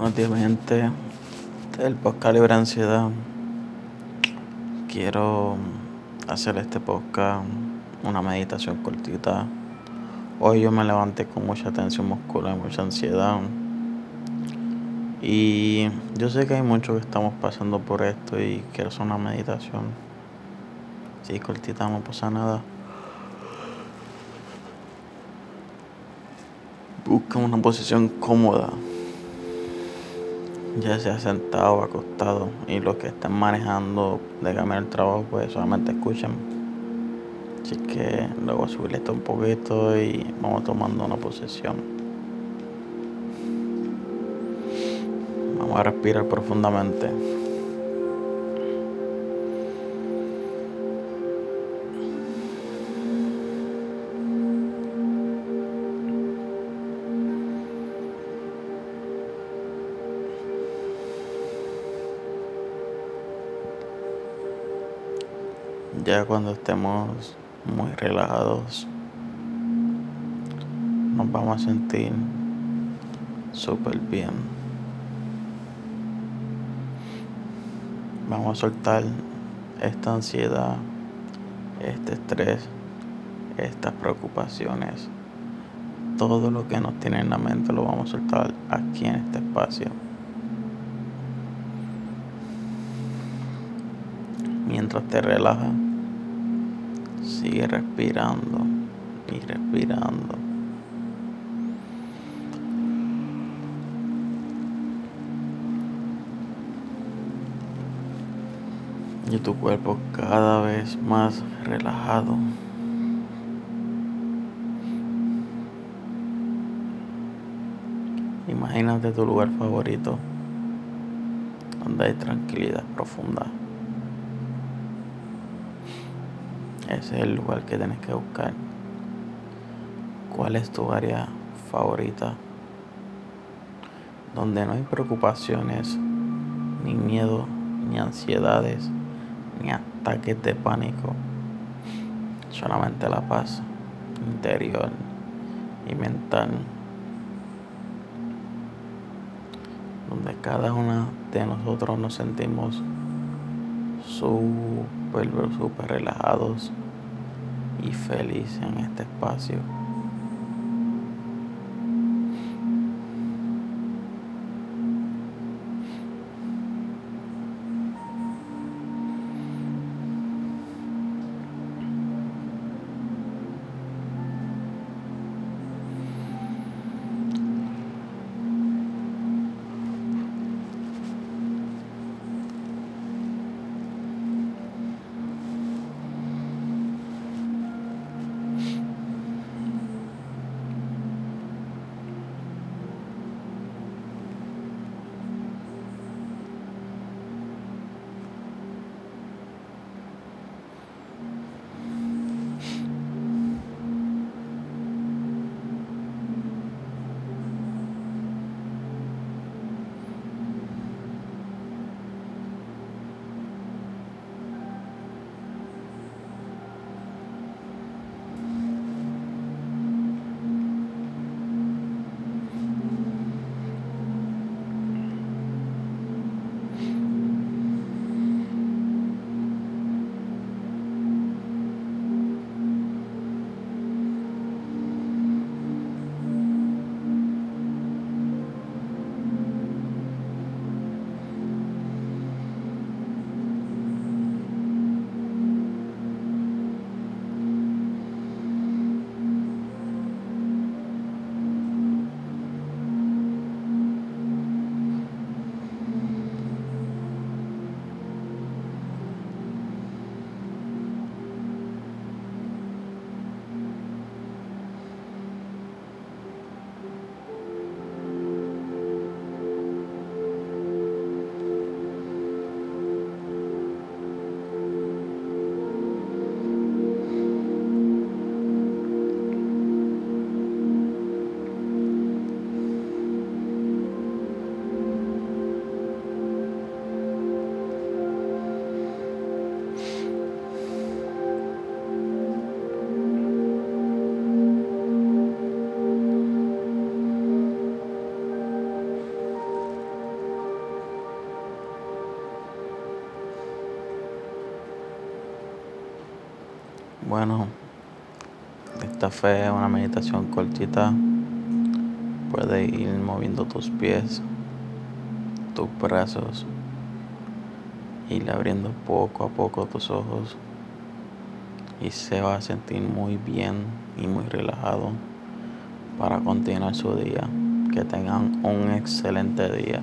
Buenos días, gente del podcast Libre Ansiedad. Quiero hacer este podcast una meditación cortita. Hoy yo me levanté con mucha tensión muscular y mucha ansiedad. Y yo sé que hay muchos que estamos pasando por esto y quiero hacer una meditación. Si cortita, no pasa nada. Busca una posición cómoda ya sea sentado acostado y los que estén manejando de camino al trabajo pues solamente escuchen así que luego subirle esto un poquito y vamos tomando una posición. Vamos a respirar profundamente Ya cuando estemos muy relajados, nos vamos a sentir súper bien. Vamos a soltar esta ansiedad, este estrés, estas preocupaciones. Todo lo que nos tiene en la mente lo vamos a soltar aquí en este espacio. Mientras te relajas, Sigue respirando y respirando. Y tu cuerpo cada vez más relajado. Imagínate tu lugar favorito, donde hay tranquilidad profunda. Es el lugar que tienes que buscar. ¿Cuál es tu área favorita? Donde no hay preocupaciones, ni miedo, ni ansiedades, ni ataques de pánico. Solamente la paz interior y mental. Donde cada uno de nosotros nos sentimos súper, súper relajados y felices en este espacio. Bueno, esta fue una meditación cortita. Puedes ir moviendo tus pies, tus brazos, ir abriendo poco a poco tus ojos y se va a sentir muy bien y muy relajado para continuar su día. Que tengan un excelente día.